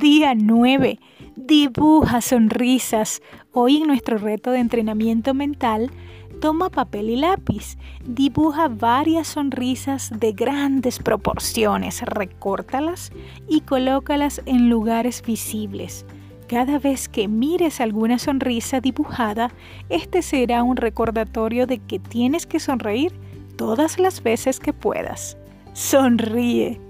Día 9. Dibuja sonrisas. Hoy en nuestro reto de entrenamiento mental, toma papel y lápiz. Dibuja varias sonrisas de grandes proporciones. Recórtalas y colócalas en lugares visibles. Cada vez que mires alguna sonrisa dibujada, este será un recordatorio de que tienes que sonreír todas las veces que puedas. Sonríe.